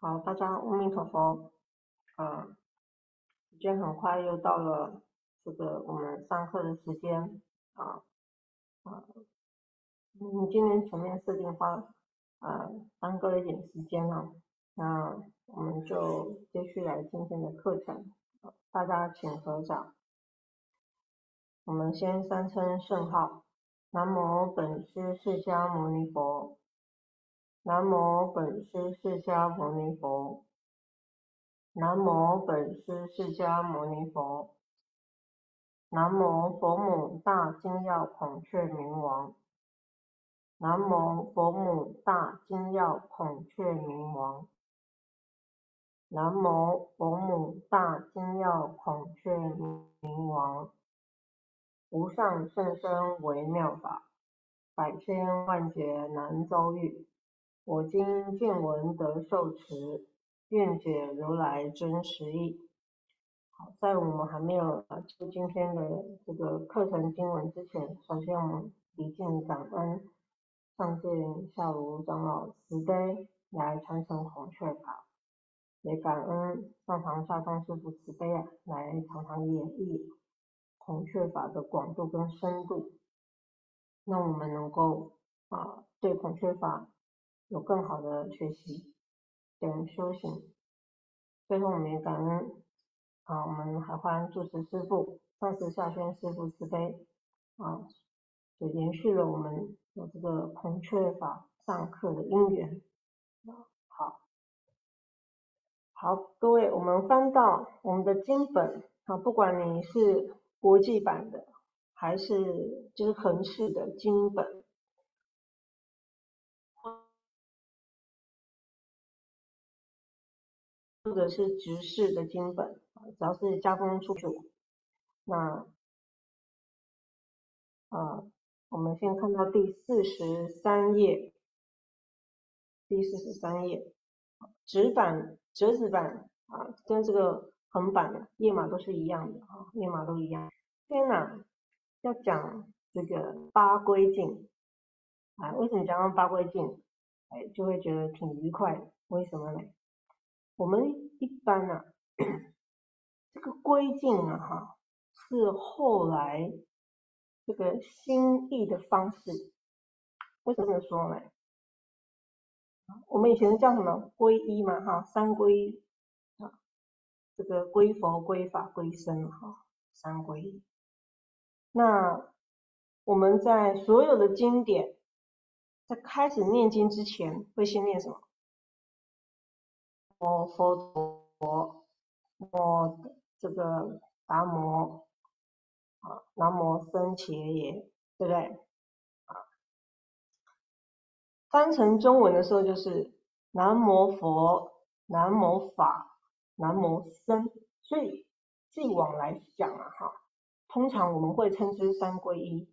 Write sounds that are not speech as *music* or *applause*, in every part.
好，大家阿弥陀佛。啊，时间很快又到了这个我们上课的时间啊啊，嗯，今天前面设定花啊耽搁了一点时间了，那我们就继续来今天的课程。大家请合掌。我们先三称圣号：南无本师释迦牟尼佛。南无本师释迦牟尼佛。南无本师释迦牟尼佛。南无佛母大金耀孔雀明王。南无佛母大金耀孔雀明王。南无佛母大金耀孔雀明王。无上甚深微妙法，百千万劫难遭遇。我今见闻得受持，愿解如来真实义。好，在我们还没有就今天的这个课程经文之前，首先我们礼敬感恩上见下如长老慈悲来传承孔雀法，也感恩上堂下众师父慈悲啊，来常常演绎孔雀法的广度跟深度，让我们能够啊对孔雀法。有更好的学习跟修行。最后，我们也感恩啊，我们海欢住持师父、上师下轩师父慈悲啊，就延续了我们有这个孔雀法上课的因缘啊。好，好，各位，我们翻到我们的经本啊，不管你是国际版的还是就是横式的经本。或者是直视的经本只要是加工出土，那啊，我们先看到第四十三页，第四十三页，纸板、折纸板啊，跟这个横版的页码都是一样的啊，页码都一样。天哪，要讲这个八规镜啊，为什么讲到八规镜？哎，就会觉得挺愉快，为什么呢？我们一般呢，这个归境啊，哈，是后来这个新译的方式。为什么这么说呢？我们以前叫什么皈依嘛，哈，三皈依啊，这个归佛、归法、归僧，哈，三皈依。那我们在所有的经典，在开始念经之前，会先念什么？摩佛陀，摩这个达摩啊，南无僧伽耶，对不对？啊，翻成中文的时候就是南无佛，南无法，南无僧。所以继往来讲啊，哈，通常我们会称之三皈依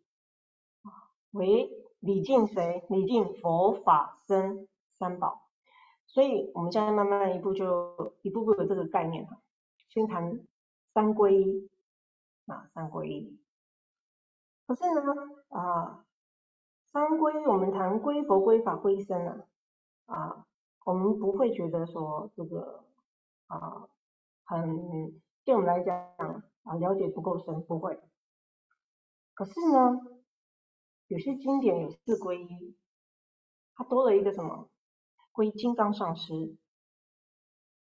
啊，为礼敬谁？礼敬佛法僧三宝。所以，我们现在慢慢一步就一步步有这个概念哈。先谈三皈依啊，三皈依。可是呢，啊，三皈我们谈归佛、归法、归僧啊，啊，我们不会觉得说这个啊，很对我们来讲啊，了解不够深，不会。可是呢，有些经典有四皈依，它多了一个什么？归金刚上师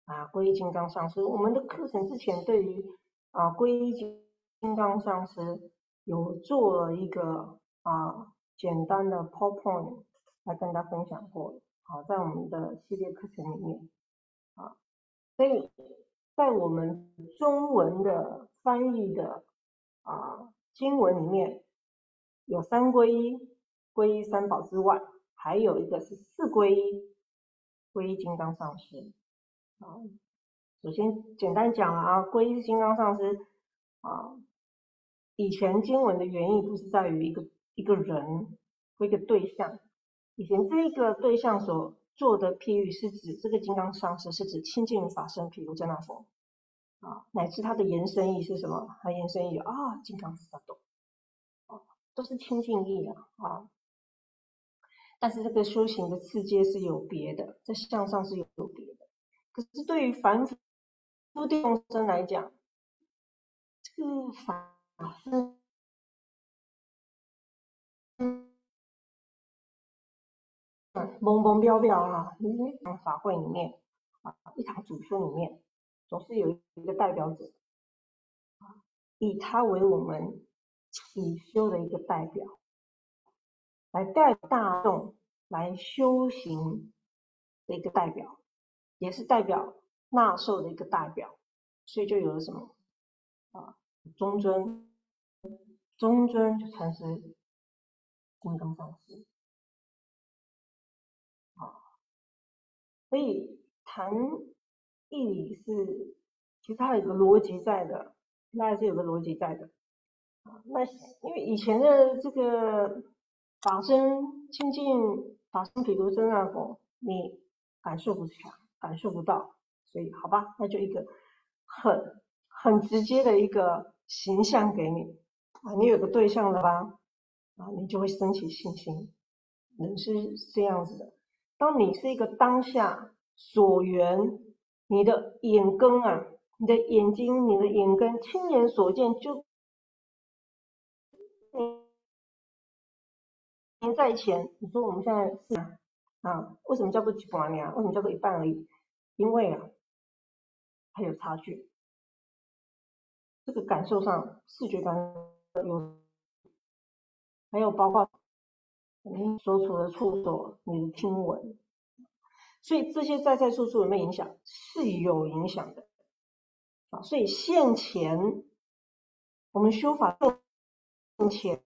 啊，归金刚上师。我们的课程之前对于啊归金刚上师有做了一个啊简单的 PowerPoint 来跟大家分享过，好，在我们的系列课程里面啊，所以在我们中文的翻译的啊经文里面有三皈依、皈依三宝之外，还有一个是四皈依。皈依金刚上师啊，首先简单讲啊，皈依金刚上师啊，以前经文的原意不是在于一个一个人或一个对象，以前这个对象所做的譬喻是指这个金刚上师是指清净法身，譬如真那佛啊，乃至它的延伸义是什么？它延伸义啊，金刚萨埵啊，都是清净义啊啊。但是这个修行的次阶是有别的，在向上是有有别的。可是对于凡夫众生来讲，这个法是懵懵标标啊，一堂法会里面啊，一堂主修里面，总是有一个代表者啊，以他为我们起修的一个代表，来带大众来修行的一个代表，也是代表纳受的一个代表，所以就有了什么啊，中尊，中尊就禅师金刚上师。啊所以谈义理是，其实它有个逻辑在的，那还是有个逻辑在的。啊，那因为以前的这个法身清净法身毗卢遮那佛，你感受不强，感受不到，所以好吧，那就一个很很直接的一个形象给你啊，你有个对象了吧？啊，你就会升起信心。人是这样子的。当你是一个当下所缘，你的眼根啊，你的眼睛，你的眼根亲眼所见，就年在前。你说我们现在是啊，为什么叫做一半呢？为什么叫做一半而已？因为啊，还有差距。这个感受上，视觉感有，还有包括。你所处的处所，你的听闻，所以这些在在处处有没有影响？是有影响的啊。所以现前我们修法现前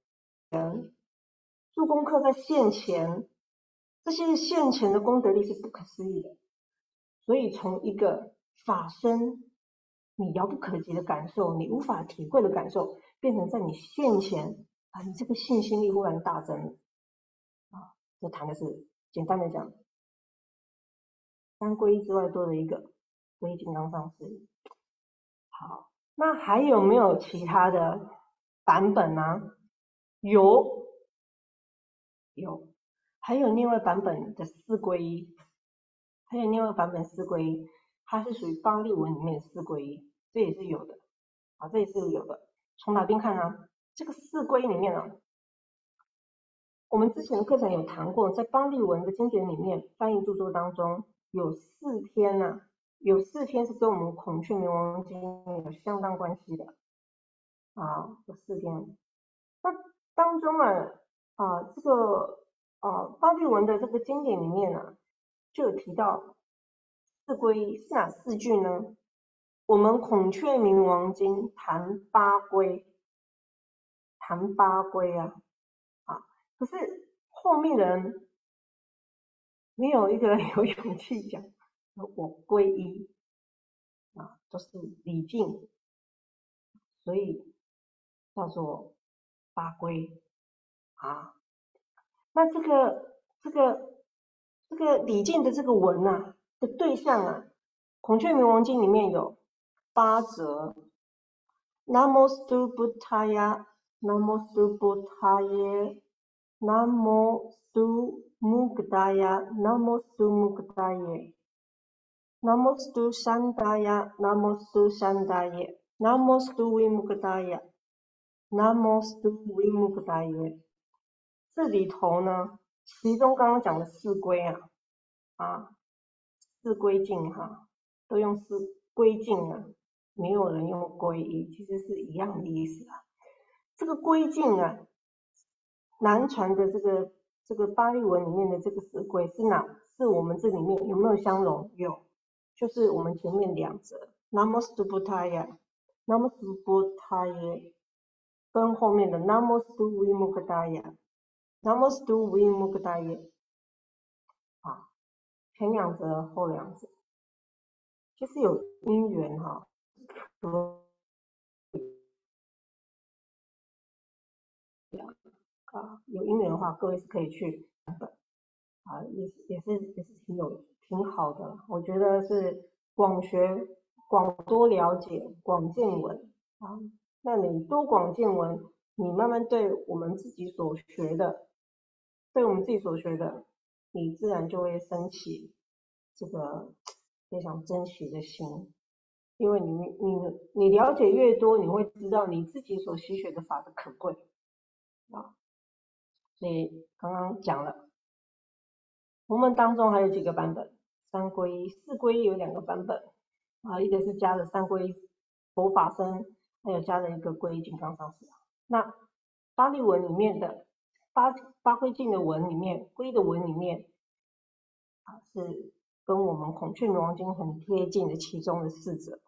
做功课在现前，这些现前的功德力是不可思议的。所以从一个法身你遥不可及的感受，你无法体会的感受，变成在你现前啊，你这个信心力忽然大增了。这谈的是简单的讲，三皈依之外多了一个皈依金刚上师。好，那还有没有其他的版本呢？有，有，还有另外版本的四归一，还有另外版本四归一，它是属于巴利文里面的四归一，这也是有的。啊，这也是有的。从哪边看呢？这个四皈依里面呢？我们之前的课程有谈过，在邦利文的经典里面翻译著作当中，有四篇呢，有四篇是跟我们孔雀明王经有相当关系的啊，有四篇。那当中啊啊这个啊巴利文的这个经典里面呢，就有提到四归是哪四句呢？我们孔雀明王经谈八归，谈八归啊。啊可是后面人没有一个人 *laughs* 有勇气讲我皈依啊，都是礼敬，所以叫做八归啊。那这个这个这个礼敬的这个文啊的对象啊，《孔雀明王经》里面有八则，Namo Buddhaya，Namo Buddhaya。Namo Stu Mukdaya, Namo Stu Mukdaye. Namo Stu Shandaya, Namo Stu Shandaye. Namo Stu Vimukdaya, Namo Stu Vimukdaye。这里头呢，其中刚刚讲的四归啊，啊，四归敬哈，都用四归敬啊，没有人用皈依，其实是一样的意思啊。这个归敬啊。南传的这个这个巴利文里面的这个四归是哪？是我们这里面有没有相容？有，就是我们前面两则，Namastu Buddhaya，Namastu Buddhaya，跟后面的 Namastu vimuktaye 啊，前两则后两则，就是有因缘哈。啊，有因缘的话，各位是可以去版本。啊，也也是也是挺有挺好的，我觉得是广学广多了解广见闻。啊，那你多广见闻，你慢慢对我们自己所学的，对我们自己所学的，你自然就会升起这个非常珍惜的心，因为你你你了解越多，你会知道你自己所吸学的法的可贵啊。所以刚刚讲了，佛门当中还有几个版本，三皈依、四皈依有两个版本啊，一个是加了三皈依佛法僧，还有加了一个皈依金刚上师。那巴利文里面的八八归净的文里面，皈的文里面啊是。跟我们孔雀明王经很贴近的其中的四者，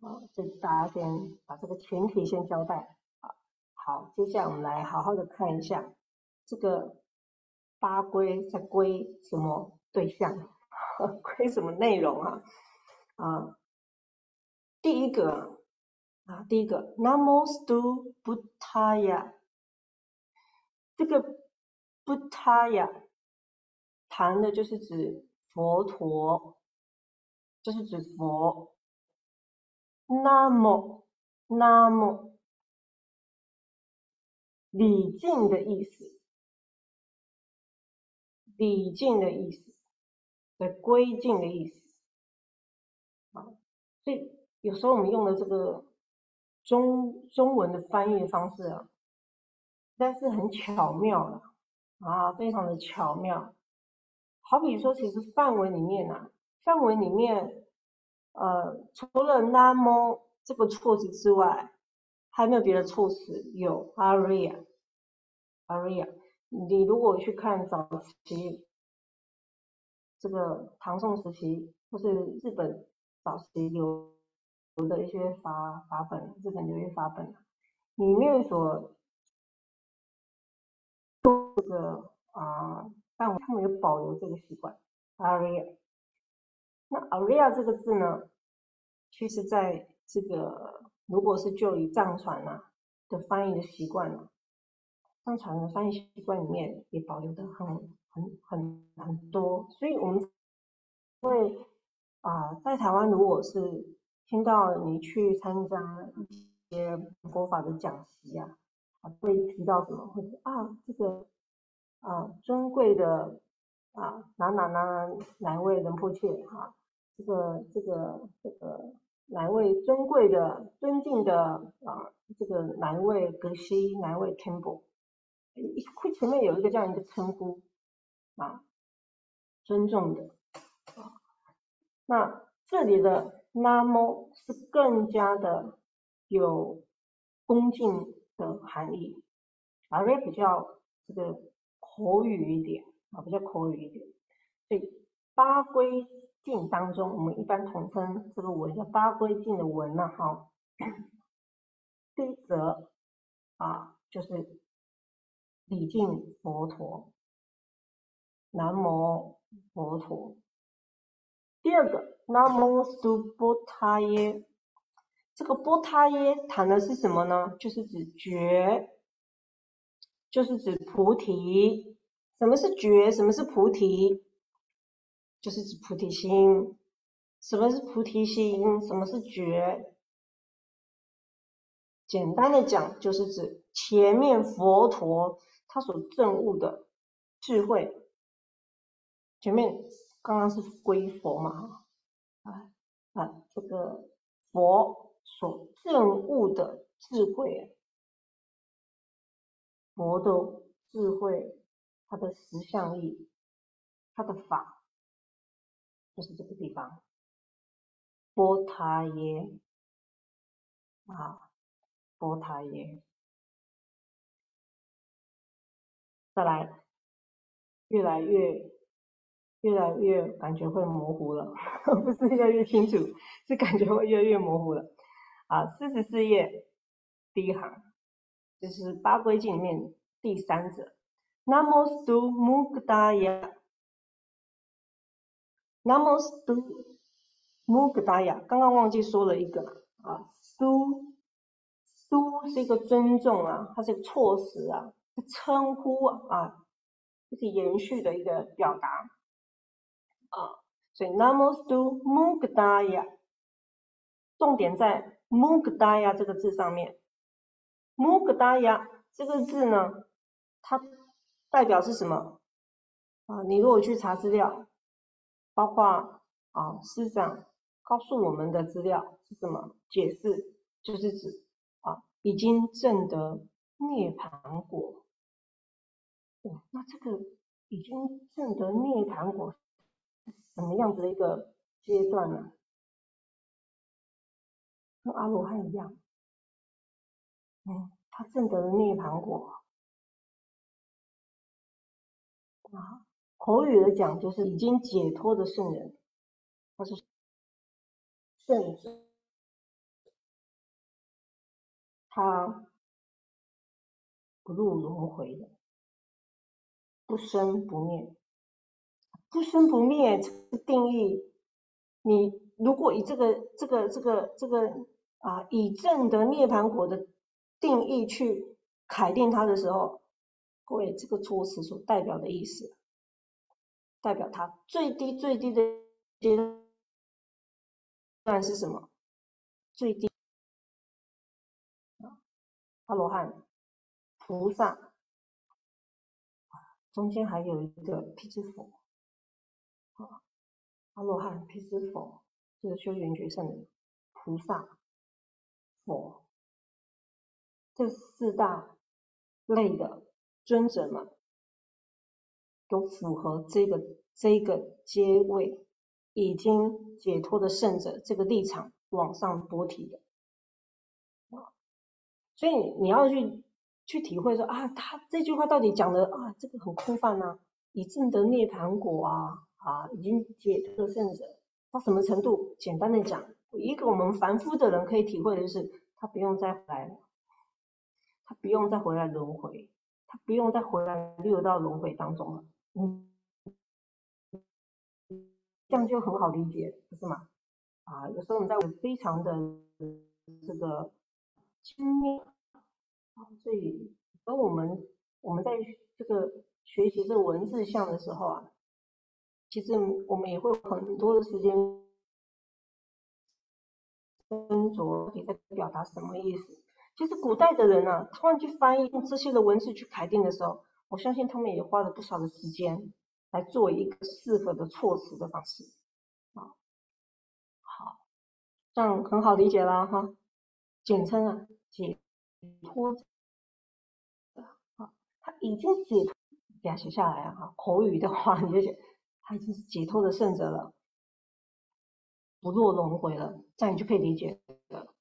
啊，这大家先把这个前提先交代啊。好，接下来我们来好好的看一下这个八归在归什么对象，*laughs* 归什么内容啊？啊，第一个啊，第一个 namo stu Buddhaya，这个不他呀谈的就是指。佛陀就是指佛，那么那么礼敬的意思，礼敬的意思，的归敬的意思啊，所以有时候我们用的这个中中文的翻译方式啊，但是很巧妙的啊，非常的巧妙。好比说，其实范文里面呢，范文里面，呃，除了 nam 这个措辞之外，还有没有别的措辞，有 aria，aria。你如果去看早期这个唐宋时期，或是日本早期有有的一些法法本，日本有些法本里面所这个啊。但他们有保留这个习惯，aria。那 aria 这个字呢，其实在这个如果是就以藏传啊的翻译的习惯呢，藏传的翻译习惯里面也保留的很很很很多，所以我们会啊在台湾如果是听到你去参加一些佛法的讲习啊，会提到什么，会说啊这个。啊，尊贵的啊，哪哪哪哪位仁波切哈，这个这个这个哪位尊贵的、尊敬的啊，这个哪位格西，哪位 Campbell，会前面有一个这样一个称呼啊，尊重的啊，那这里的那么是更加的有恭敬的含义，而比较这个。口语一点啊，比较口语一点。所以八归敬当中，我们一般统称这个文叫八归敬的文呢，哈。第一则啊，就是礼敬佛陀，南无佛陀。第二个南无苏波他耶，这个波他耶谈的是什么呢？就是指觉。就是指菩提，什么是觉？什么是菩提？就是指菩提心。什么是菩提心？什么是觉？简单的讲，就是指前面佛陀他所证悟的智慧。前面刚刚是归佛嘛，啊啊，这个佛所证悟的智慧。佛的智慧，它的实相力，它的法，就是这个地方。波塔耶啊，波塔耶。再来，越来越，越来越感觉会模糊了，*laughs* 不是越来越清楚，是感觉会越来越模糊了。啊，四十四页第一行。就是八归经里面第三者，Namostu Mugdaya，Namostu Mugdaya，刚刚忘记说了一个啊，su su 是一个尊重啊，它是一个措辞啊，是称呼啊，就是延续的一个表达啊，所以 Namostu Mugdaya，重点在 Mugdaya 这个字上面。摩格达亚这个字呢，它代表是什么啊？你如果去查资料，包括啊，师长告诉我们的资料是什么？解释就是指啊，已经证得涅槃果。哦，那这个已经证得涅槃果什么样子的一个阶段呢？跟阿罗汉一样，嗯，他证得了涅槃果。啊，口语的讲就是已经解脱的圣人，他是圣者，他不入轮回的，不生不灭，不生不灭这个定义，你如果以这个这个这个这个啊以正的涅槃果的定义去肯定它的时候。各位，这个措辞所代表的意思，代表它最低最低的阶段是什么？最低阿罗汉、菩萨，中间还有一个辟支佛，啊，阿罗汉、辟支佛就是修圆觉圣人，菩萨、佛这四大类的。尊者们都符合这个这个阶位，已经解脱的圣者这个立场往上波提的啊，所以你要去去体会说啊，他这句话到底讲的啊，这个很空泛啊，已证得涅槃果啊啊，已经解脱的圣者到什么程度？简单的讲，一个我们凡夫的人可以体会的就是，他不用再来了，他不用再回来轮回。他不用再回来六道轮回当中了，嗯，这样就很好理解，不是吗？啊，有时候我们在非常的这个亲密啊，所以当我们我们在这个学习这个文字像的时候啊，其实我们也会有很多的时间斟酌你在表达什么意思。其实古代的人啊，他们去翻译用这些的文字去改定的时候，我相信他们也花了不少的时间来做一个适合的措辞的方式啊。好，这样很好理解了哈。简称啊，解脱啊，他已经解脱，给他写下来啊。口语的话，你就写他已经是解脱的圣者了，不落轮回了，这样你就可以理解了。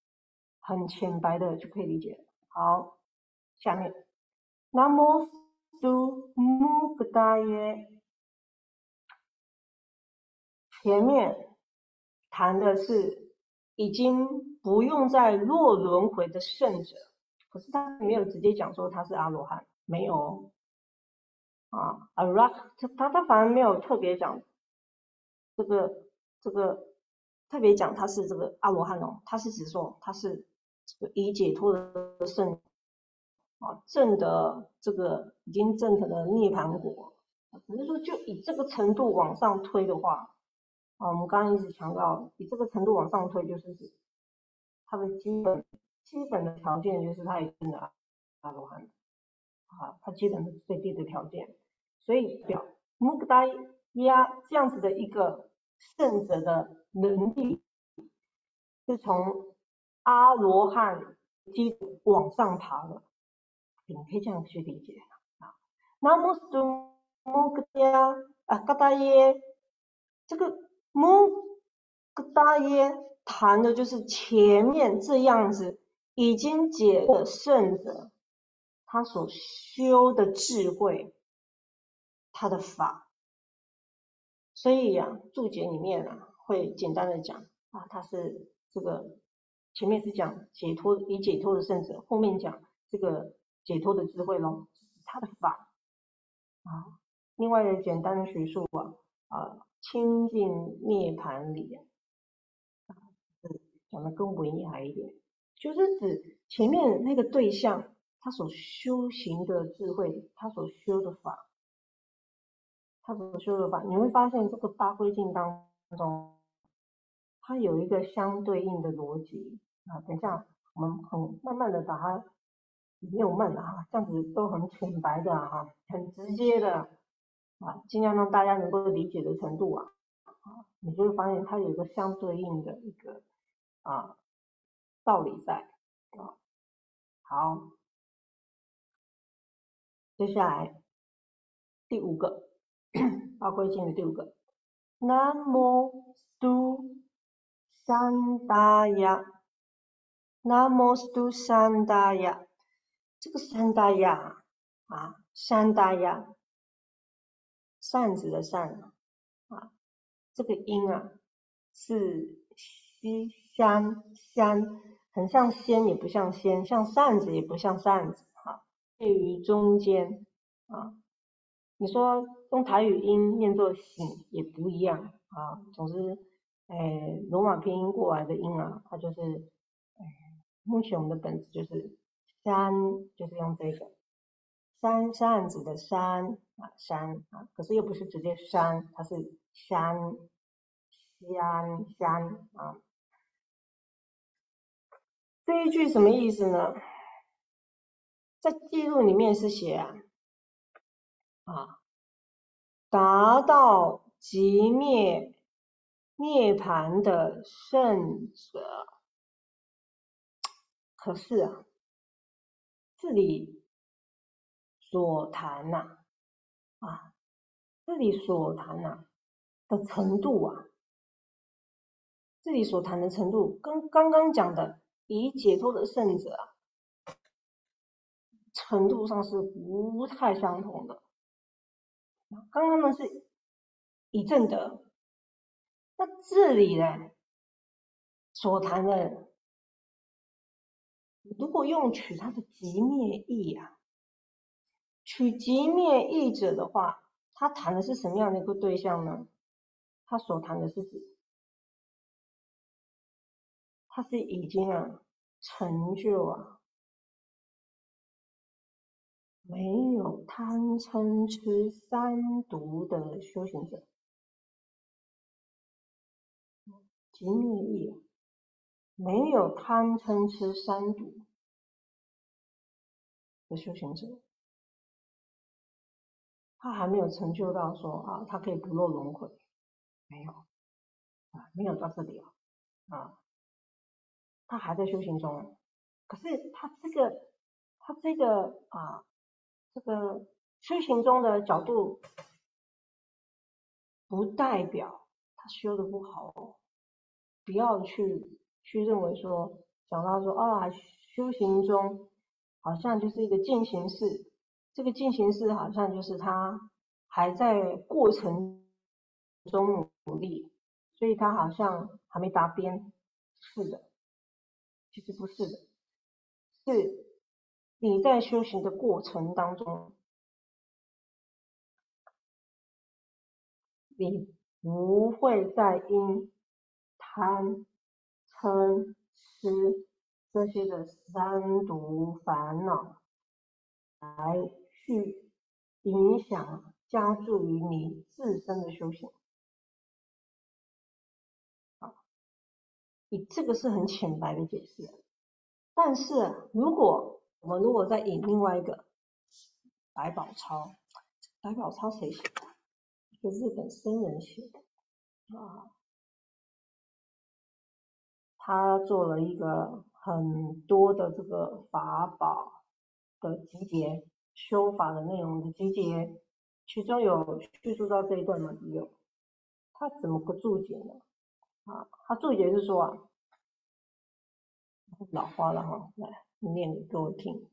很浅白的就可以理解。好，下面，Namo s 木格达耶，前面谈的是已经不用再落轮回的圣者，可是他没有直接讲说他是阿罗汉，没有啊，a r a 他他他反而没有特别讲这个这个特别讲他是这个阿罗汉哦，他是指说他是。已解脱的圣啊，证的这个已经证成了涅槃果，只是说就以这个程度往上推的话，啊，我们刚刚一直强调，以这个程度往上推，就是指它的基本基本的条件就是它已经的阿罗汉，啊，它基本的最低的条件，所以表穆格达亚这样子的一个圣者的能力，是从。阿罗汉基往上爬了，你可以这样去理解啊。那么苏穆格达啊格达耶，这个穆格达耶谈的就是前面这样子已经解的圣者，他所修的智慧，他的法。所以呀，注解里面啊会简单的讲啊，他是这个。前面是讲解脱已解脱的圣者，后面讲这个解脱的智慧咯，他的法啊。另外简单的学术啊啊，清净涅盘理啊，讲的更文雅一点，就是指前面那个对象他所修行的智慧，他所修的法，他所修的法，你会发现这个八归境当中。它有一个相对应的逻辑啊，等一下我们很慢慢的把它没有慢的哈，这样子都很浅白的哈，很直接的啊，尽量让大家能够理解的程度啊，啊你就会发现它有一个相对应的一个啊道理在啊。好，接下来第五个八归经的第五个，Namo Stu Sandaya。Namostu Sandaya，这个三大亚啊，三大亚，扇子的扇啊，这个音啊是西香香，很像仙也不像仙，像扇子也不像扇子哈，介于中间啊。你说用台语音念作醒也不一样啊，总之，哎，罗马拼音过来的音啊，它就是。目前我们的本子就是山，就是用这个山扇子的山啊山啊，可是又不是直接山，它是山山山啊。这一句什么意思呢？在记录里面是写啊，达到极灭涅盘的圣者。可是啊，这里所谈呐，啊，这里所谈呐的程度啊，这里所谈的程度跟刚刚讲的已解脱的圣者啊，程度上是不太相同的。刚刚呢是已证得，那这里呢所谈的。如果用取它的极灭义啊，取极灭义者的话，他谈的是什么样的一个对象呢？他所谈的是指，他是已经啊成就啊，没有贪嗔痴三毒的修行者，极灭义。没有贪嗔痴三毒。的修行者，他还没有成就到说啊，他可以不落轮回，没有。啊，没有到这里哦，啊，他还在修行中。可是他这个，他这个啊，这个修行中的角度，不代表他修的不好哦，不要去。去认为说，讲到说啊，修行中好像就是一个进行式，这个进行式好像就是他还在过程中努力，所以他好像还没达边。是的，其实不是的，是你在修行的过程当中，你不会再因贪。嗔痴这些的三毒烦恼，来去影响加注于你自身的修行。啊，你这个是很浅白的解释。但是如果我们如果再引另外一个百宝钞，百宝钞谁写的？一个日本僧人写的啊。他做了一个很多的这个法宝的集结，修法的内容的集结，其中有叙述到这一段吗？有。他怎么个注解呢？啊，他注解是说啊，老花了哈，来念给各位听。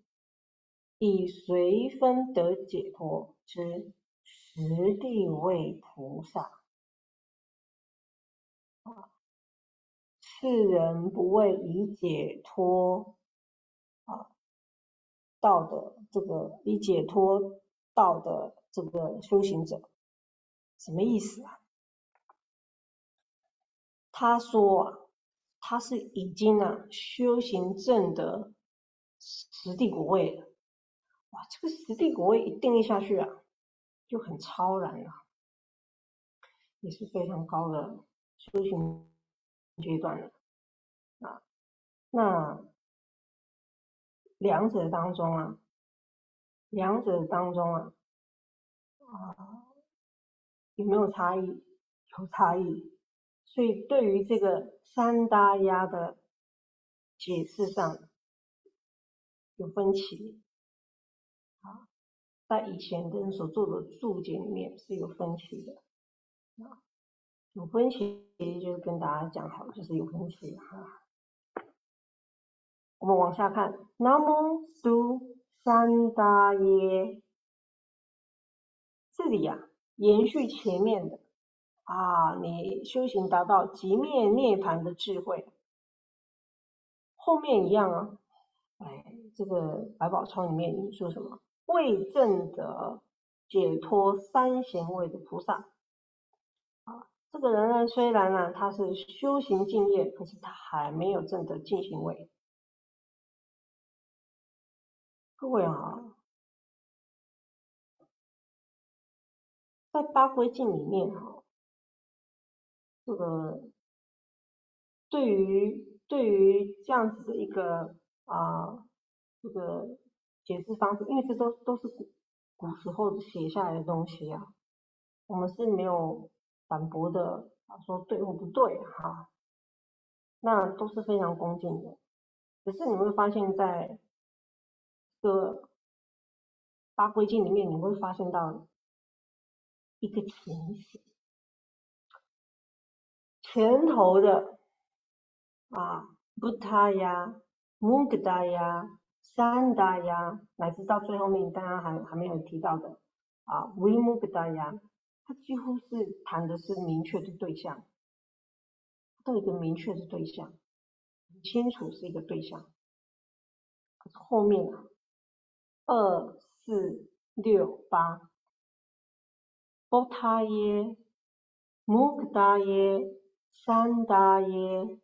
以随分得解脱之实地位菩萨。世人不为以解脱啊道的这个以解脱道的这个修行者，什么意思啊？他说啊，他是已经啊修行证的实地果位了。哇，这个实地果位一定义下去啊，就很超然了，也是非常高的修行。阶段了啊，那两者当中啊，两者当中啊，啊有没有差异？有差异。所以对于这个三大压的解释上有分歧。啊，在以前的人所做的注解里面是有分歧的。啊，有分歧就是跟大家讲好，就是有分歧哈。我们往下看，Namo Su 三大耶，这里呀延续前面的啊，你修行达到极灭涅槃的智慧，后面一样啊。哎，这个百宝钞里面你说什么？为证得解脱三贤位的菩萨，这个人呢，虽然呢他是修行敬业，可是他还没有证得净行位。各位啊，在八规镜里面哈，这个对于对于这样子的一个。啊，这个解释方式，因为这都都是古古时候写下来的东西啊，我们是没有反驳的啊，说对或不对哈，那都是非常恭敬的。只是你会发现在这个八规经里面，你会发现到一个情形，前头的啊布达呀。穆格达呀、三达呀，乃至到最后面，大家还还没有提到的啊，维穆格达呀，他几乎是谈的是明确的对象，都有一个明确的对象，很清楚是一个对象。可是后面啊，二四六八，波他耶、穆格达耶、三达耶、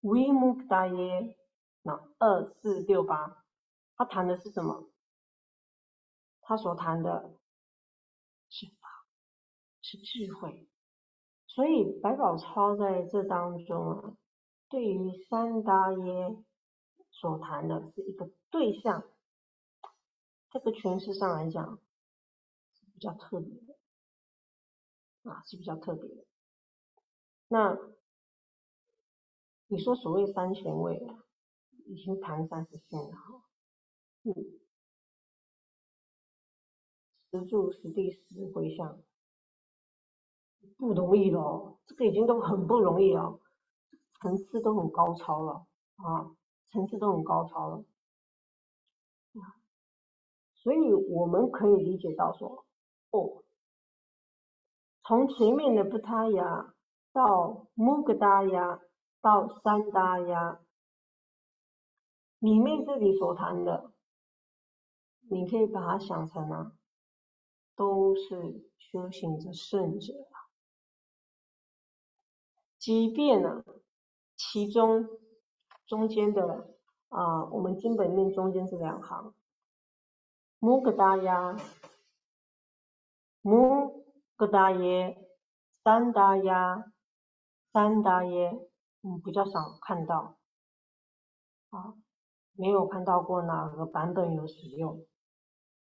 维穆格达耶。那二四六八，他谈的是什么？他所谈的是法，是智慧。所以百宝钞在这当中啊，对于三大耶所谈的是一个对象，这个诠释上来讲是比较特别的，啊是比较特别的。那你说所谓三贤位啊？已经谈三十线了哈，嗯，十住十地十回向，不容易了，这个已经都很不容易了，层次都很高超了啊，层次都很高超了，所以我们可以理解到说，哦，从前面的布他呀到穆格达呀到三达呀。里面这里所谈的，你可以把它想成啊，都是修行的圣者即便呢，其中中间的啊，我们经本面中间这两行，摩格达呀，摩格达耶，三达呀，三达耶，嗯，比较少看到，啊。没有看到过哪个版本有使用，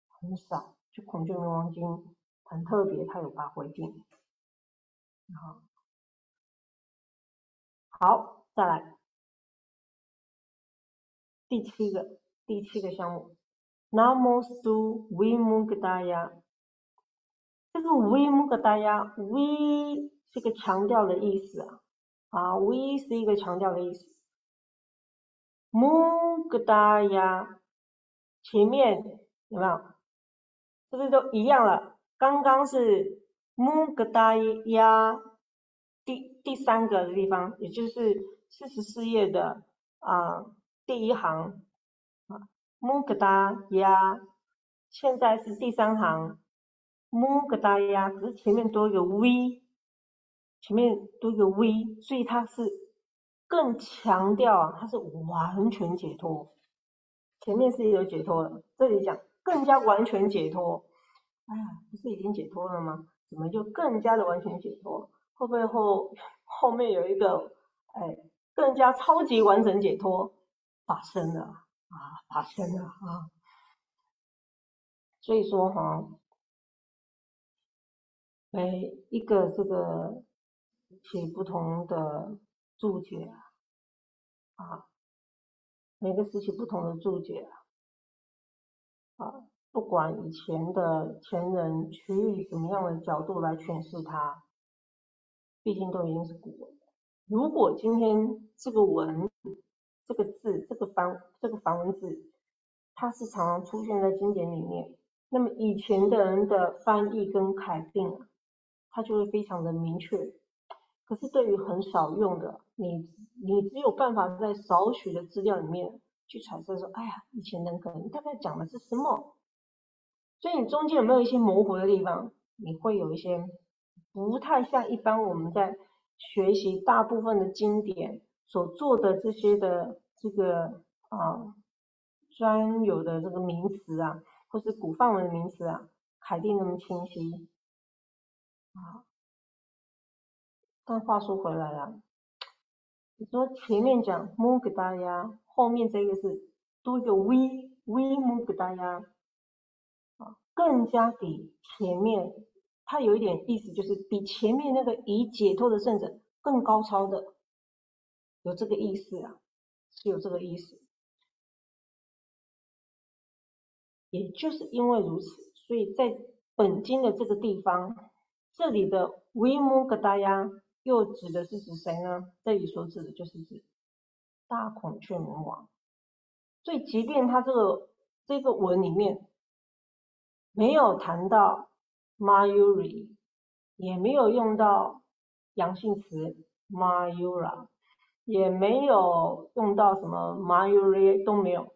很少。就《孔雀明王经》很特别，它有八回镜。好，好，再来第七个第七个项目，Namo Su Vimukdaya。这个 Vimukdaya，V 是个强调的意思啊，啊，V 是一个强调的意思。木格达呀，前面有没有？是不是都一样了？刚刚是木格达呀，第三个的地方，也就是四十四页的啊第一行啊，木格达呀，现在是第三行，木格达呀，只是前面多一个 V，前面多一个 V，所以它是。更强调啊，它是完全解脱。前面是有解脱的，这里讲更加完全解脱。哎呀，不是已经解脱了吗？怎么就更加的完全解脱？会不会后后面有一个哎更加超级完整解脱发生了啊？发生了啊！所以说哈，哎，一个这个起不同的注解啊，每个时期不同的注解啊，不管以前的前人取以什么样的角度来诠释它，毕竟都已经是古文了。如果今天这个文、这个字、这个繁、这个繁文字，它是常常出现在经典里面，那么以前的人的翻译跟楷定，它就会非常的明确。可是对于很少用的，你你只有办法在少许的资料里面去揣测说，哎呀，以前人可能大概讲的是什么？所以你中间有没有一些模糊的地方？你会有一些不太像一般我们在学习大部分的经典所做的这些的这个啊专有的这个名词啊，或是古范文的名词啊，海定那么清晰啊。但话说回来了，你说前面讲 m u g d a y 后面这个是多一个 V V m u g d a y 啊，更加比前面，它有一点意思，就是比前面那个已解脱的圣者更高超的，有这个意思啊，是有这个意思。也就是因为如此，所以在本经的这个地方，这里的 we m u g d a y 又指的是指谁呢？这里所指的就是指大孔雀明王。所以，即便他这个这个文里面没有谈到 Mayuri，也没有用到阳性词 Mayura，也没有用到什么 Mayuri 都没有。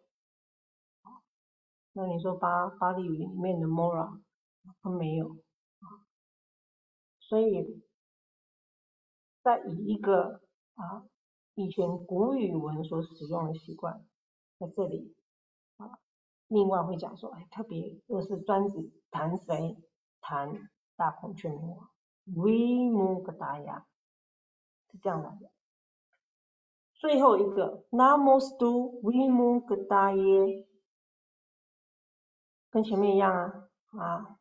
那你说巴巴利语里面的 Mora 都没有所以。在以一个啊以前古语文所使用的习惯，在这里啊，另外会讲说，哎，特别若是专指谈谁？谈大孔雀明王，We m 格达雅，是这样来的。最后一个，Namostu We m 格达耶，跟前面一样啊啊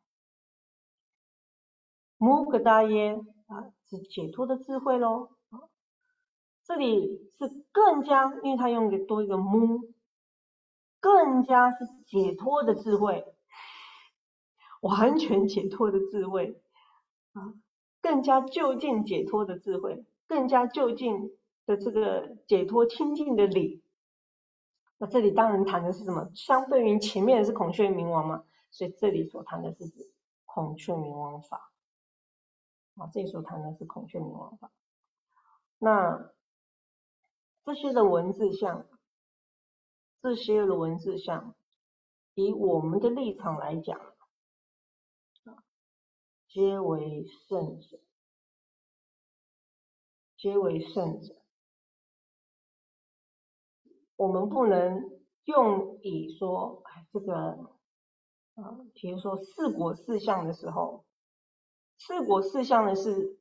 ，m 格达耶。啊，是解脱的智慧喽。这里是更加，因为它用的多一个木，更加是解脱的智慧，完全解脱的智慧啊，更加就近解脱的智慧，更加就近的这个解脱清净的理。那这里当然谈的是什么？相对于前面是孔雀明王嘛，所以这里所谈的是指孔雀明王法。啊，这里所谈的是孔雀明王法。那这些的文字像，这些的文字像，以我们的立场来讲，皆为圣者，皆为圣者。我们不能用以说，哎，这个，啊，比如说四果四相的时候。四果四相呢是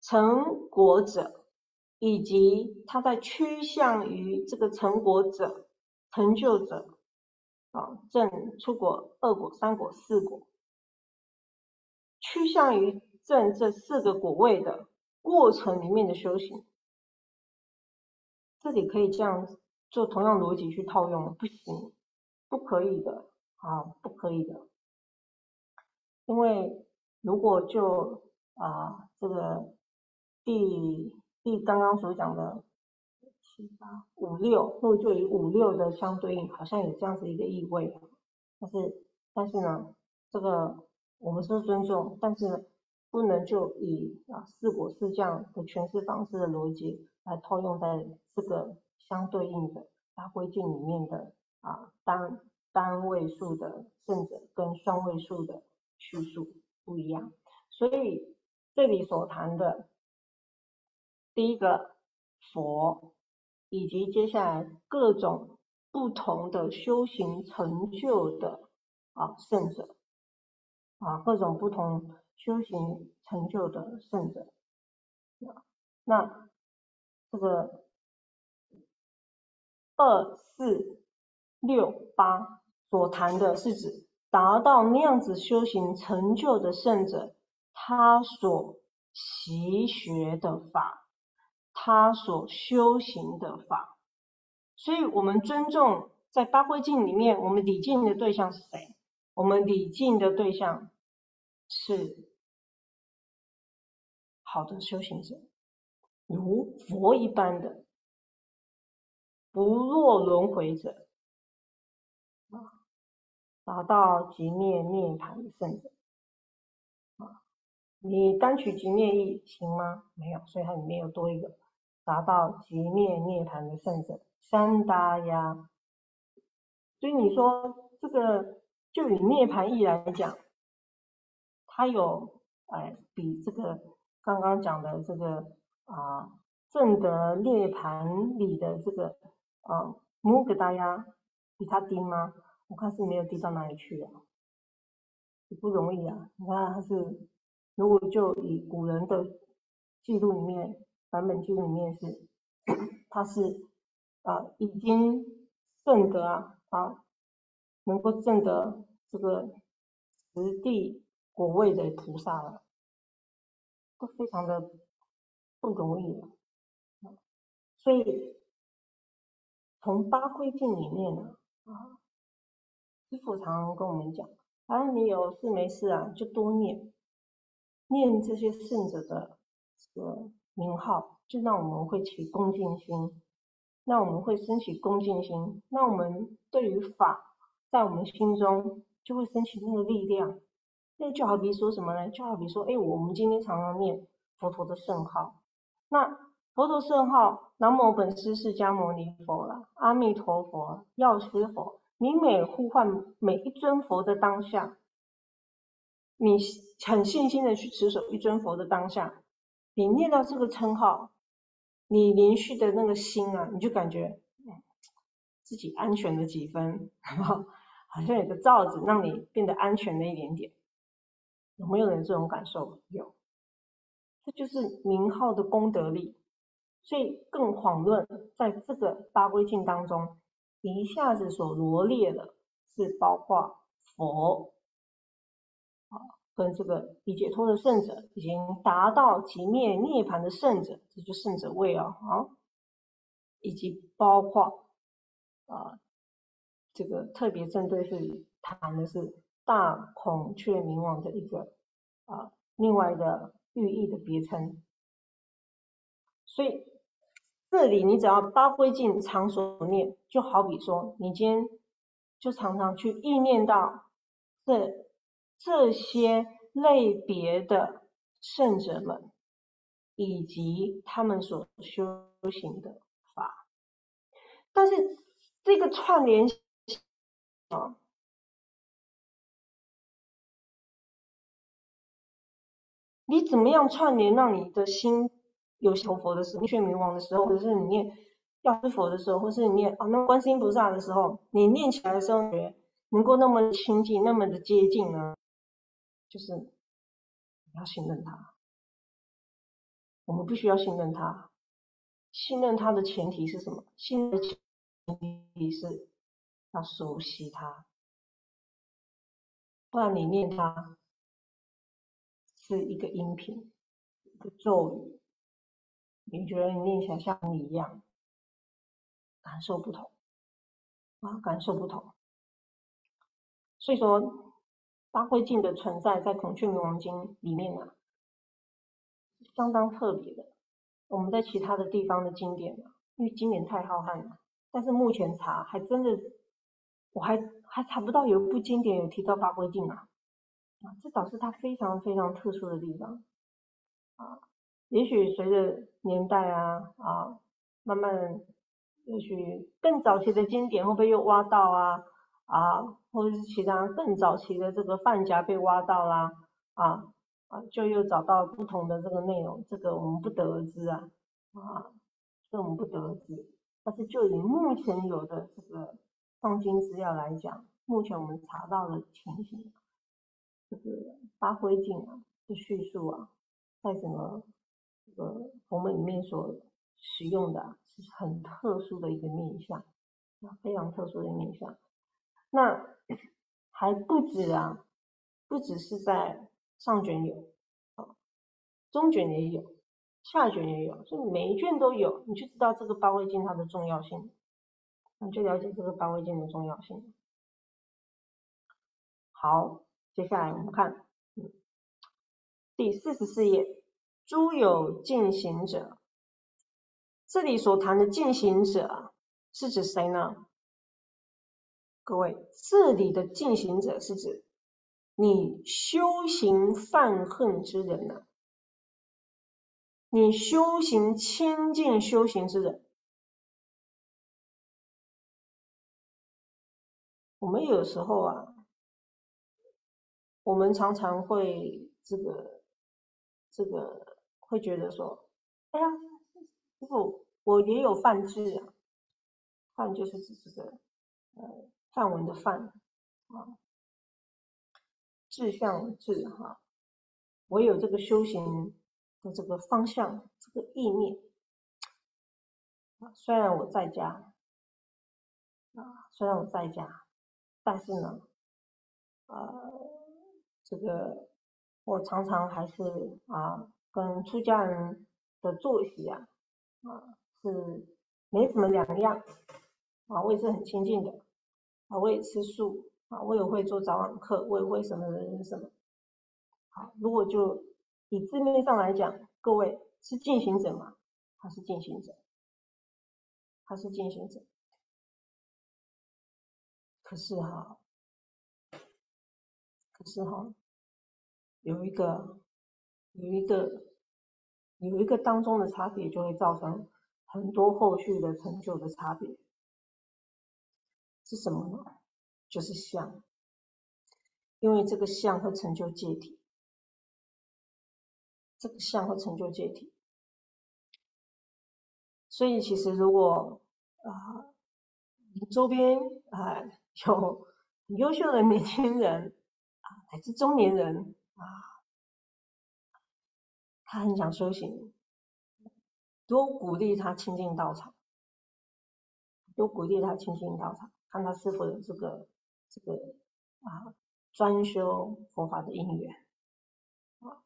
成果者，以及他在趋向于这个成果者、成就者啊，正出果、二果、三果、四果，趋向于正这四个果位的过程里面的修行，这里可以这样做同样逻辑去套用？不行，不可以的啊，不可以的，因为。如果就啊这个第第刚刚所讲的七八五六，如果就以五六的相对应，好像有这样子一个意味。但是但是呢，这个我们是尊重，但是不能就以啊四果四将的诠释方式的逻辑来套用在这个相对应的大规境里面的啊单单位数的圣者跟双位数的叙述。不一样，所以这里所谈的第一个佛，以及接下来各种不同的修行成就的啊圣者啊各种不同修行成就的圣者，那这个二四六八所谈的是指。达到那样子修行成就的圣者，他所习学的法，他所修行的法。所以，我们尊重在八归境里面，我们礼敬的对象是谁？我们礼敬的对象是好的修行者，如佛一般的不落轮回者。啊达到极灭涅盘的圣者啊，你单取极灭意行吗？没有，所以它里面有多一个达到极灭涅盘的圣者三达呀。所以你说这个就以涅盘义来讲，它有哎比这个刚刚讲的这个啊正德涅盘里的这个啊摩格达呀比它低吗？我看是没有低到哪里去啊，也不容易啊。你看他是，如果就以古人的记录里面，版本记录里面是，*coughs* 他是啊已经正德啊，能够证得这个实地果位的菩萨了，都非常的不容易了。所以从八规定里面呢啊。师父常常跟我们讲，啊，你有事没事啊，就多念，念这些圣者的这个名号，就让我们会起恭敬心，那我们会升起恭敬心，那我们对于法，在我们心中就会升起那个力量。那就好比说什么呢？就好比说，哎，我们今天常常念佛陀的圣号，那佛陀圣号，南无本师释迦牟尼佛了，阿弥陀佛，药师佛。你每呼唤每一尊佛的当下，你很信心的去持守一尊佛的当下，你念到这个称号，你连续的那个心啊，你就感觉自己安全了几分，好 *laughs* 好像有个罩子让你变得安全了一点点。有没有人这种感受？有，这就是名号的功德力。所以更遑论在这个八规境当中。一下子所罗列的是包括佛啊，跟这个已解脱的圣者，已经达到极灭涅槃的圣者，这就圣者位啊，好，以及包括啊，这个特别针对是谈的是大孔雀明王的一个啊，另外的寓意的别称，所以。这里你只要发挥进常所念，就好比说，你今天就常常去意念到这这些类别的圣者们，以及他们所修行的法。但是这个串联啊，你怎么样串联，让你的心？有求佛的时候，念冥王的时候，或者是你念药师佛的时候，或是你念啊那观世音菩萨的时候，你念起来的时候，能够那么亲近，那么的接近呢？就是你要信任他，我们必须要信任他。信任他的前提是什么？信任前提是要熟悉它，不然你念它是一个音频，一个咒语。你觉得你念起来像你一样，感受不同啊，感受不同。所以说，八慧镜的存在在《孔雀明王经》里面呢，相当特别的。我们在其他的地方的经典呢，因为经典太浩瀚了，但是目前查还真的，我还还查不到有一部经典有提到八慧镜啊，啊，这倒是它非常非常特殊的地方啊。也许随着年代啊啊，慢慢，也许更早期的经典会不会又挖到啊啊，或者是其他更早期的这个范夹被挖到啦啊啊，就又找到不同的这个内容，这个我们不得而知啊啊，这我们不得而知。但是就以目前有的这个放经资料来讲，目前我们查到的情形，这个发挥镜啊的叙述啊，在整个？这个佛门里面所使用的是很特殊的一个面相，非常特殊的面相。那还不止啊，不只是在上卷有，中卷也有，下卷也有，就每一卷都有，你就知道这个八味经它的重要性，你就了解这个八味经的重要性。好，接下来我们看，嗯第四十四页，诸有进行者，这里所谈的进行者是指谁呢？各位，这里的进行者是指你修行犯恨之人呢？你修行清净修行之人，我们有时候啊，我们常常会这个这个会觉得说，哎呀，师傅，我也有犯智啊，犯就是指这个呃。范文的范啊，志向志哈，我有这个修行的这个方向，这个意念啊。虽然我在家啊，虽然我在家，但是呢，呃，这个我常常还是啊，跟出家人的作息啊啊是没什么两样啊，我也是很亲近的。啊，我也吃素啊，我也会做早晚课，我也会什么人什么。好，如果就以字面上来讲，各位是进行者吗？他是进行者，他是进行者。可是哈，可是哈，有一个有一个有一个当中的差别，就会造成很多后续的成就的差别。是什么呢？就是相，因为这个相会成就界体，这个相会成就界体，所以其实如果啊，周边啊有优秀的年轻人啊，乃至中年人啊，他很想修行，多鼓励他亲近道场，多鼓励他亲近道场。看他是否有这个这个啊专修佛法的因缘啊，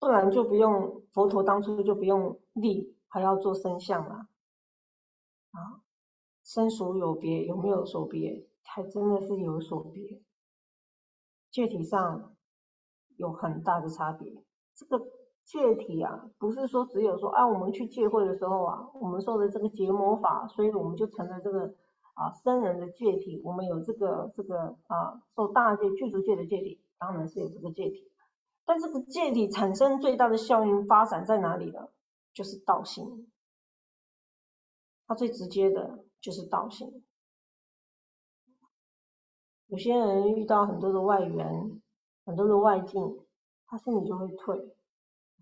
不然就不用佛陀当初就不用立，还要做身相了啊，身属有别，有没有所别？还真的是有所别，具体上有很大的差别。这个。界体啊，不是说只有说啊，我们去戒会的时候啊，我们受的这个结魔法，所以我们就成了这个啊僧人的戒体。我们有这个这个啊受大戒具足戒的戒体，当然是有这个戒体。但这个戒体产生最大的效应发展在哪里呢？就是道心，它最直接的就是道心。有些人遇到很多的外缘，很多的外境，他心里就会退。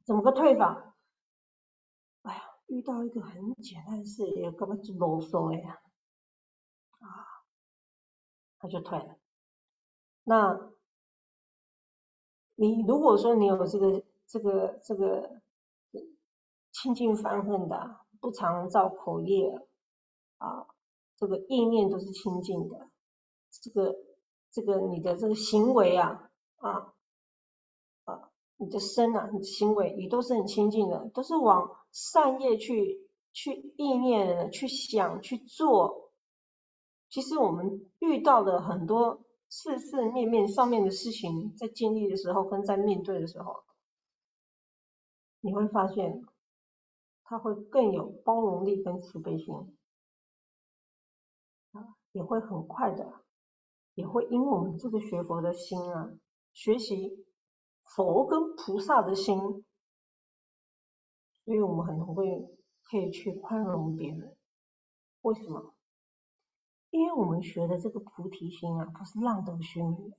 怎么个退法？哎呀，遇到一个很简单的事，也根本就啰嗦呀，啊，他就退了。那，你如果说你有这个这个这个清净犯恨的，不常造口业啊，这个意念都是清净的，这个这个你的这个行为啊啊啊。你的身啊，你的行为也都是很清净的，都是往善业去去意念、去想、去做。其实我们遇到的很多事事面面上面的事情，在经历的时候跟在面对的时候，你会发现，他会更有包容力跟慈悲心，也会很快的，也会因为我们这个学佛的心啊，学习。佛跟菩萨的心，所以我们很会可以去宽容别人。为什么？因为我们学的这个菩提心啊，不是浪得虚名的，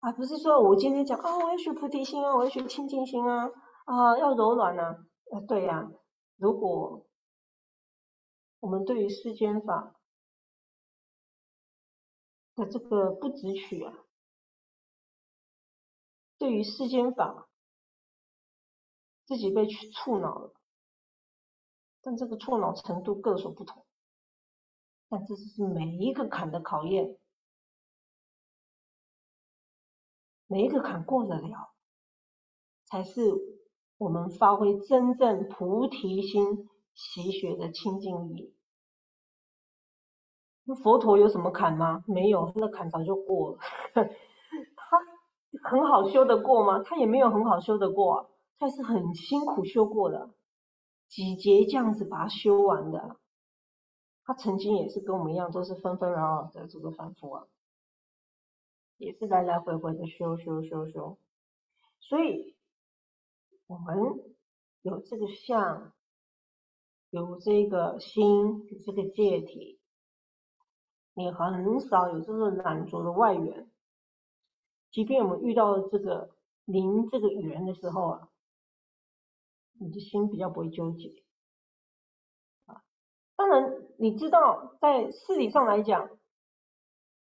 而不是说我今天讲啊，我要学菩提心啊，我要学清净心啊，啊，要柔软啊。呃，对呀，如果我们对于世间法的这个不执取啊。对于世间法，自己被去触恼了，但这个触恼程度各所不同，但这是每一个坎的考验，每一个坎过得了，才是我们发挥真正菩提心习学的清净力。那佛陀有什么坎吗？没有，那坎早就过了。*laughs* 他很好修得过吗？他也没有很好修得过，他是很辛苦修过的，几节这样子把它修完的。他曾经也是跟我们一样，都是纷纷扰扰的这个反复啊，也是来来回回的修修修修。所以，我们有这个相，有这个心，有这个界体，你很少有这种懒着的外援。即便我们遇到这个零这个缘的时候啊，你的心比较不会纠结啊。当然，你知道在事理上来讲，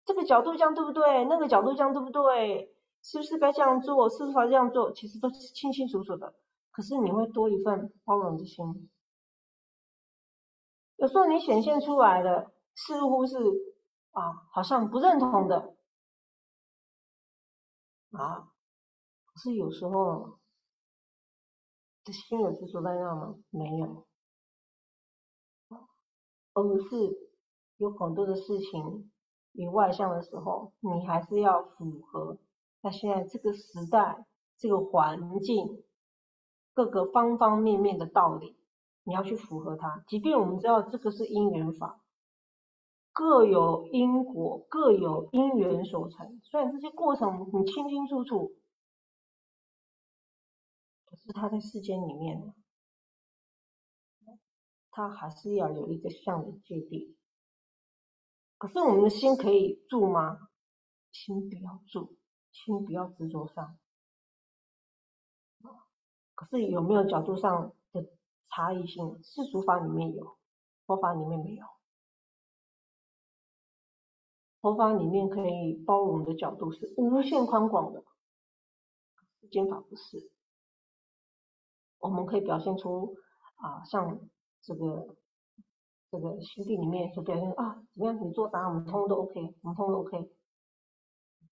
这个角度这样对不对？那个角度这样对不对？是不是该这样做？是不是该这样做？其实都是清清楚楚的。可是你会多一份包容的心。有时候你显现出来的似乎是啊，好像不认同的啊，可是有时候这心有执着在那吗？没有。而是有很多的事情，你外向的时候，你还是要符合那现在这个时代、这个环境各个方方面面的道理，你要去符合它。即便我们知道这个是因缘法，各有因果，各有因缘所成，虽然这些过程你清清楚楚，可是它在世间里面。它还是要有一个相的界定，可是我们的心可以住吗？心不要住，心不要执着上。可是有没有角度上的差异性？世俗法里面有，佛法里面没有。佛法里面可以包容的角度是无限宽广的，世间法不是。我们可以表现出啊，像。这个这个心地里面就表现啊，怎么样？你做啥，我们通都 OK，我们通都 OK，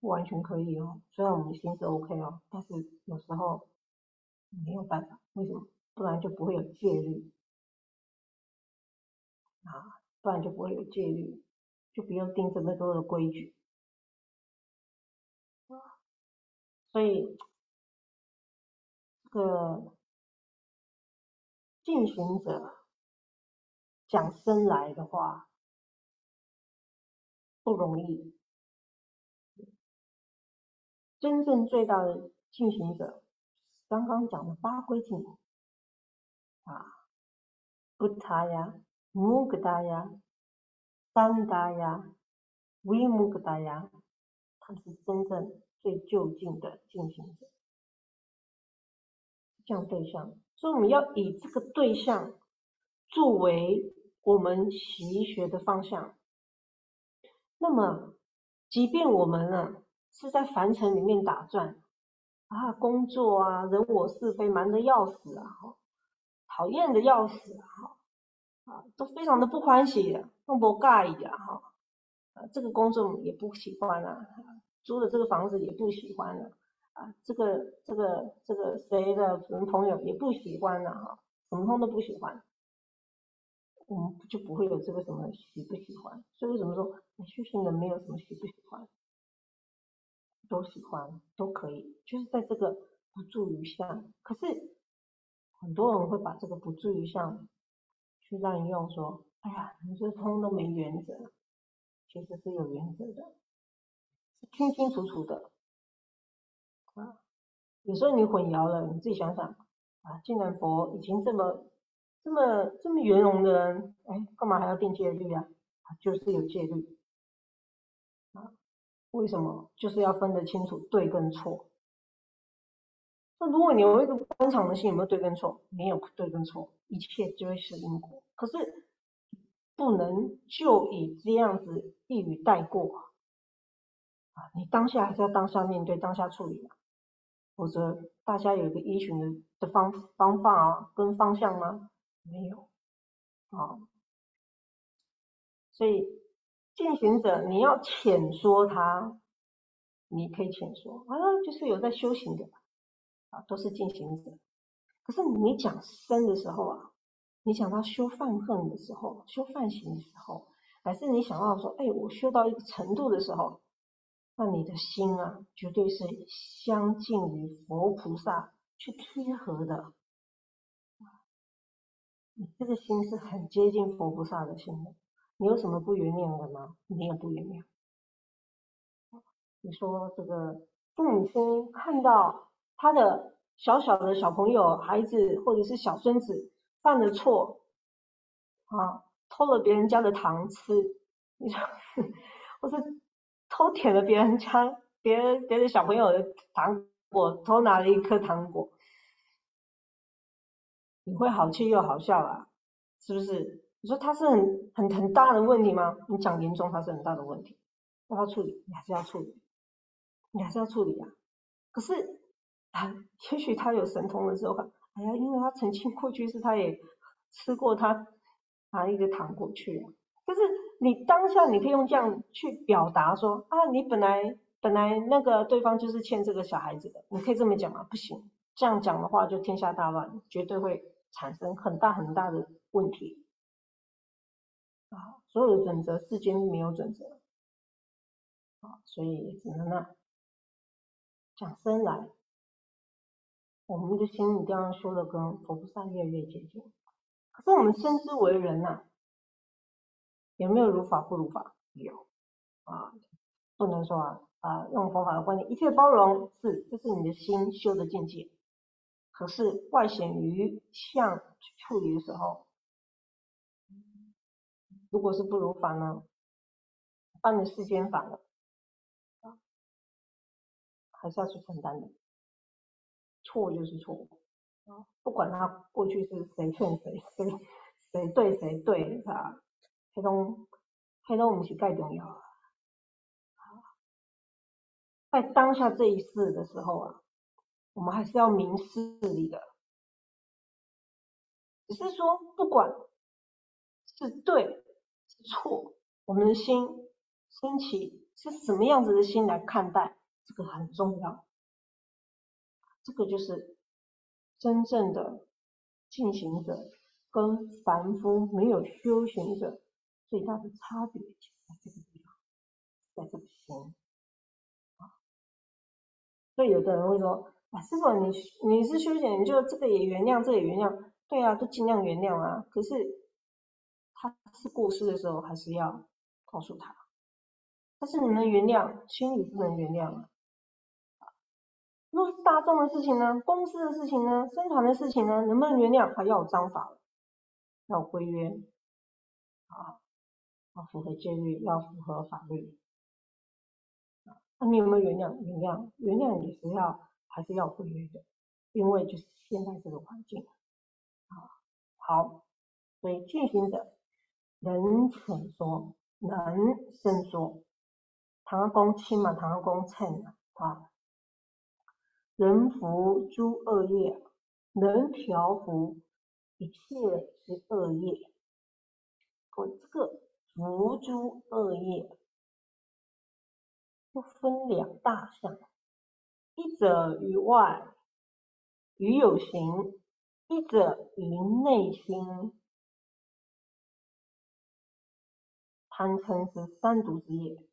不完全可以哦。虽然我们心是 OK 哦，但是有时候没有办法，为什么？不然就不会有戒律啊，不然就不会有戒律，就不用定这么多的规矩。所以这个进行者。讲生来的话不容易，真正最大的进行者，刚刚讲的八归境啊，不他呀、穆格达呀、三达呀、维穆格达呀，他是真正最就近的进行者，这样对象，所以我们要以这个对象作为。我们习学的方向，那么，即便我们呢是在凡尘里面打转啊，工作啊，人我是非，忙得要死啊，哈，讨厌的要死啊，啊，都非常的不欢喜，更不介意啊，哈，啊，这个工作也不喜欢了，租的这个房子也不喜欢了，啊，这个这个这个谁的什么朋友也不喜欢了，哈，什么通都不喜欢。我们就不会有这个什么喜不喜欢，所以为什么说修行人没有什么喜不喜欢，都喜欢都可以，就是在这个不住于相。可是很多人会把这个不住于相去滥用，说，哎呀，你这通都没原则，其实是有原则的，是清清楚楚的啊。有时候你混淆了，你自己想想啊，既然佛已经这么。这么这么圆融的人，哎，干嘛还要定戒律啊？就是有戒律啊？为什么？就是要分得清楚对跟错。那如果你有一个观常的心，有没有对跟错？没有对跟错，一切就会是因果。可是不能就以这样子一语带过啊！你当下还是要当下面对，当下处理嘛，否则大家有一个依循的的方方法啊跟方向吗？没有，啊，所以进行者你要浅说他，你可以浅说啊，就是有在修行的，啊，都是进行者。可是你讲生的时候啊，你讲到修犯恨的时候，修犯行的时候，还是你想到说，哎，我修到一个程度的时候，那你的心啊，绝对是相近于佛菩萨去贴合的。你这个心是很接近佛菩萨的心的。你有什么不原谅的吗？没有不原谅。你说这个父母亲看到他的小小的小朋友、孩子或者是小孙子犯了错，啊，偷了别人家的糖吃，你说，*laughs* 或是偷舔了别人家别人别的小朋友的糖果，偷拿了一颗糖果，你会好气又好笑啊，是不是？你说他是很很很大的问题吗？你讲严重，他是很大的问题，要他处理，你还是要处理。你还是要处理啊，可是啊，也许他有神通的时候，哎呀，因为他曾经过去是他也吃过他拿一个糖果去啊，就是你当下你可以用这样去表达说啊，你本来本来那个对方就是欠这个小孩子的，你可以这么讲吗？不行，这样讲的话就天下大乱，绝对会产生很大很大的问题啊，所有的准则世间没有准则啊，所以只能那。讲生来，我们的心一定要修的跟佛菩萨越来越接近。可是我们身之为人呐，有没有如法不如法？有啊，不能说啊啊用佛法的观念，一切包容是，这是你的心修的境界。可是外显于相处理的时候，如果是不如法呢，犯了世间法了啊。还是要去承担的，错就是错，啊，不管他过去是谁劝谁，谁 *laughs* 谁对谁对，啊，黑东黑东我们是盖重要啊，在当下这一世的时候啊，我们还是要明事理的，只是说不管是对是错，我们的心升起是什么样子的心来看待。这个很重要，这个就是真正的进行者跟凡夫没有修行者最大的差别，在这个地方，在这个心啊。所以有的人会说：“啊，师傅，你你是修行，你就这个也原谅，这也原谅，对啊，都尽量原谅啊。可是他是过世的时候，还是要告诉他。但是你能原谅，心里不能原谅啊。”若是大众的事情呢？公司的事情呢？生产的事情呢？能不能原谅？还要有章法，要规约，啊，要符合戒律，要符合法律，那你有没有原谅？原谅，原谅也是要，还是要规约的，因为就是现在这个环境，啊，好，所以进行者能肯说，能伸说，唐公亲嘛，唐公称啊。能伏诸恶业，能调伏一切之恶业。我这个伏诸恶业，又分两大项：一者于外，于有形；一者于内心。贪嗔是三毒之业。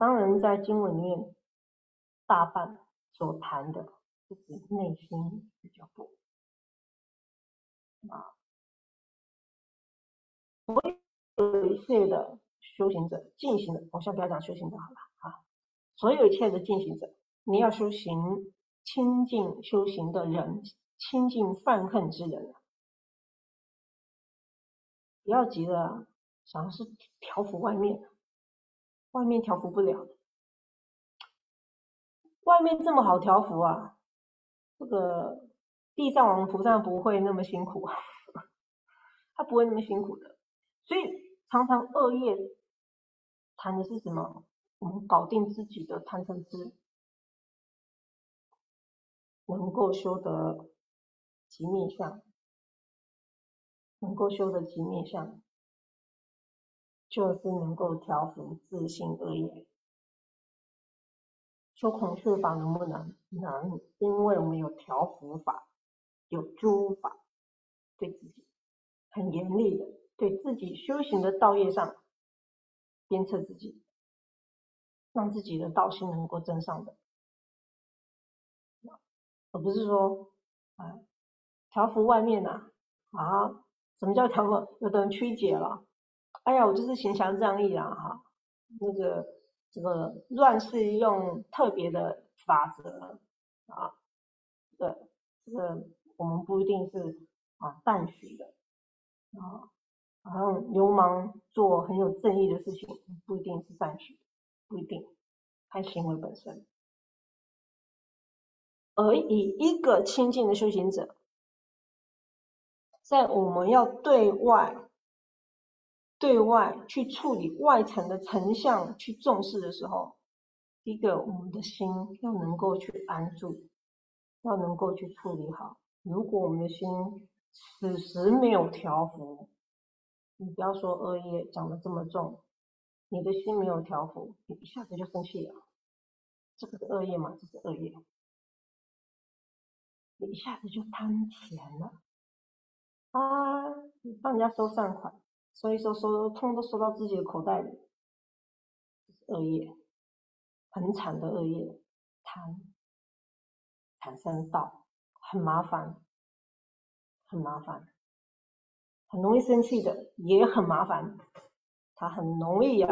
当然，在经文里面，大半所谈的是指内心比较多啊。所有一切的修行者进行的，我先不要讲修行者好了啊。所有一切的进行者，你要修行清净修行的人，清净犯恨之人，不要急着想是调伏外面。外面调服不了，外面这么好调服啊？这个地藏王菩萨不会那么辛苦，他不会那么辛苦的。所以常常恶业谈的是什么？我们搞定自己的贪嗔痴，能够修得极灭相，能够修得极灭相。就是能够调伏自性恶业，修孔雀法能不能？能，因为我们有调伏法，有诸法，对自己很严厉的，对自己修行的道业上鞭策自己，让自己的道心能够增上的，而不是说啊调伏外面呐啊，什么叫调伏？有的人曲解了，哎呀，我就是行侠仗义啊哈，那个。这个乱世用特别的法则啊，对，这个我们不一定是啊赞许的啊，好像流氓做很有正义的事情，不一定是赞许，不一定，看行为本身。而以一个清净的修行者，在我们要对外。对外去处理外层的成像去重视的时候，第一个我们的心要能够去安住，要能够去处理好。如果我们的心此时没有调伏，你不要说恶业讲的这么重，你的心没有调伏，你一下子就生气了。这个是恶业嘛？这是恶业，你一下子就贪钱了啊！你帮人家收善款。所以说，收通都收到自己的口袋里，恶业，很惨的恶业，贪，产生道，很麻烦，很麻烦，很容易生气的，也很麻烦，他很容易呀，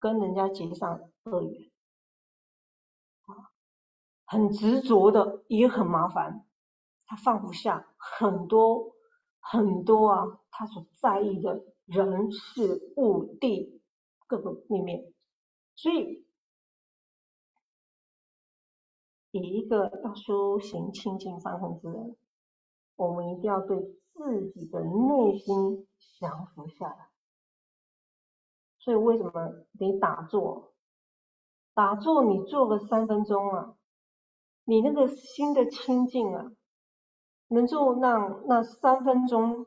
跟人家结上恶缘，啊，很执着的，也很麻烦，他放不下很多很多啊，他所在意的。人事物地各个面面，所以以一个要修行清净放空之人，我们一定要对自己的内心降服下来。所以为什么得打坐？打坐你坐个三分钟啊，你那个心的清净啊，能够让那三分钟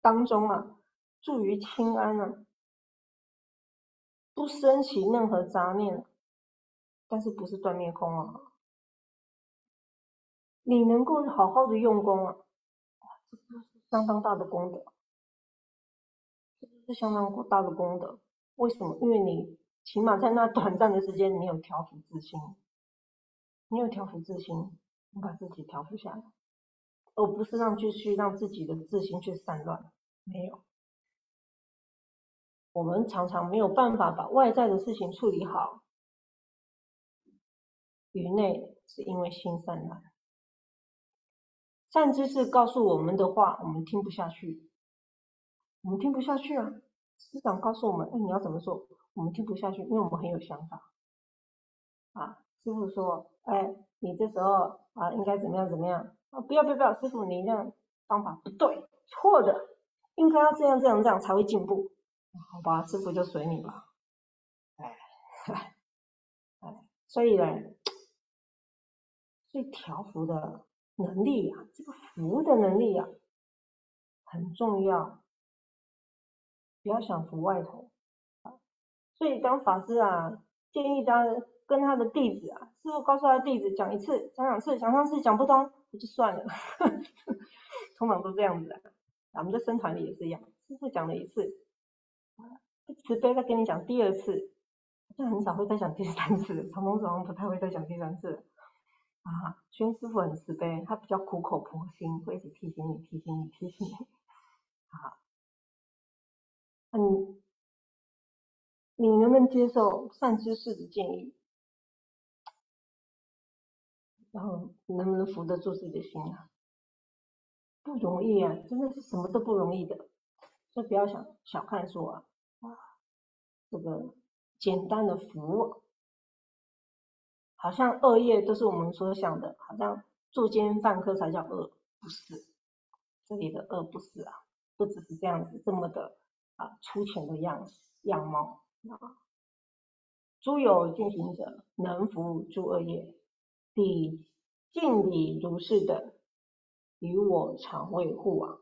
当中啊。住于清安啊，不升起任何杂念，但是不是断灭空啊？你能够好好的用功啊，这是相当大的功德，这是相当大的功德。为什么？因为你起码在那短暂的时间，你有调伏自心，你有调伏自心，你把自己调伏下来，而不是让继续让自己的自心去散乱，没有。我们常常没有办法把外在的事情处理好，于内是因为心散乱。善知识告诉我们的话，我们听不下去，我们听不下去啊！师长告诉我们，哎，你要怎么做？我们听不下去，因为我们很有想法。啊，师傅说，哎，你这时候啊，应该怎么样怎么样？啊，不要不要不要，师傅你这样方法不对，错的，应该要这样这样这样才会进步。好吧，师傅就随你吧。哎，哎，所以呢，所以调伏的能力呀，这个服的能力呀，很重要。不要想服外头。所以当法师啊，建议他跟他的弟子啊，师傅告诉他的弟子讲一次、讲两次、讲三次讲不通，就算了。*laughs* 通常都这样子的。咱们在僧团里也是一样，师傅讲了一次。慈悲再跟你讲第二次，就很少会再讲第三次。长风上不太会再讲第三次。啊，宣师傅很慈悲，他比较苦口婆心，会一直提醒你、提醒你、提醒你。*laughs* 啊，嗯，你能不能接受善知识的建议？然后能不能扶得住自己的心啊？不容易啊，真的是什么都不容易的。所以不要想小看说啊。这个简单的福，好像恶业都是我们所想的，好像作奸犯科才叫恶，不是，这里的恶不是啊，不只是这样子这么的啊粗浅的样子样貌啊。诸有进行者，能服诸恶业，彼敬礼如是等，与我常为护啊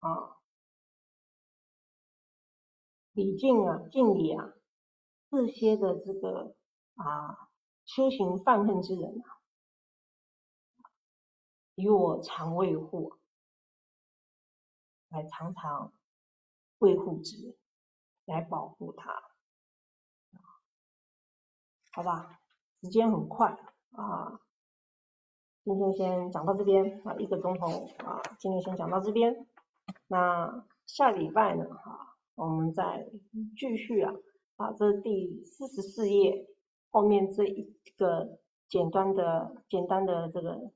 啊。礼敬啊，敬礼啊，这些的这个啊修行犯恨之人啊，与我常卫护，来常常为护之，来保护他，好吧？时间很快啊，今天先讲到这边啊，一个钟头啊，今天先讲到这边。那下礼拜呢？哈，我们再继续啊，把，这第四十四页后面这一个简单的、简单的这个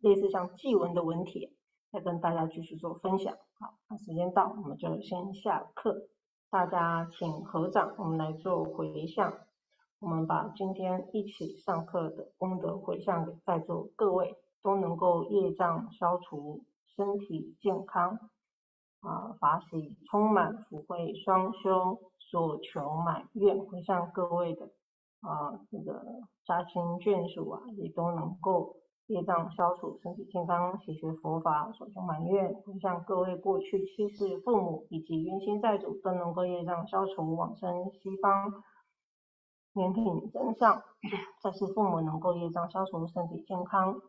类似像祭文的文帖，再跟大家继续做分享。好，那时间到，我们就先下课，大家请合掌，我们来做回向。我们把今天一起上课的功德回向给在座各位，都能够业障消除，身体健康。啊，法喜充满，福慧双修，所求满愿，会向各位的啊，这个家亲眷属啊，也都能够业障消除，身体健康，喜学佛法，所求满愿，会向各位过去七世父母以及冤亲债主都能够业障消除，往生西方，年品增上，再是父母能够业障消除，身体健康，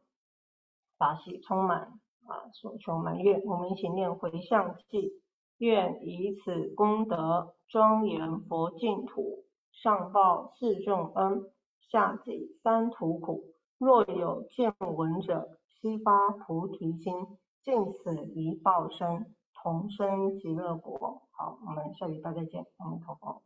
法喜充满。啊，所求满愿，我们一起念回向偈，愿以此功德庄严佛净土，上报四重恩，下济三途苦。若有见闻者，悉发菩提心，尽此一报身，同生极乐国。好，我们下礼拜再见，阿弥陀佛。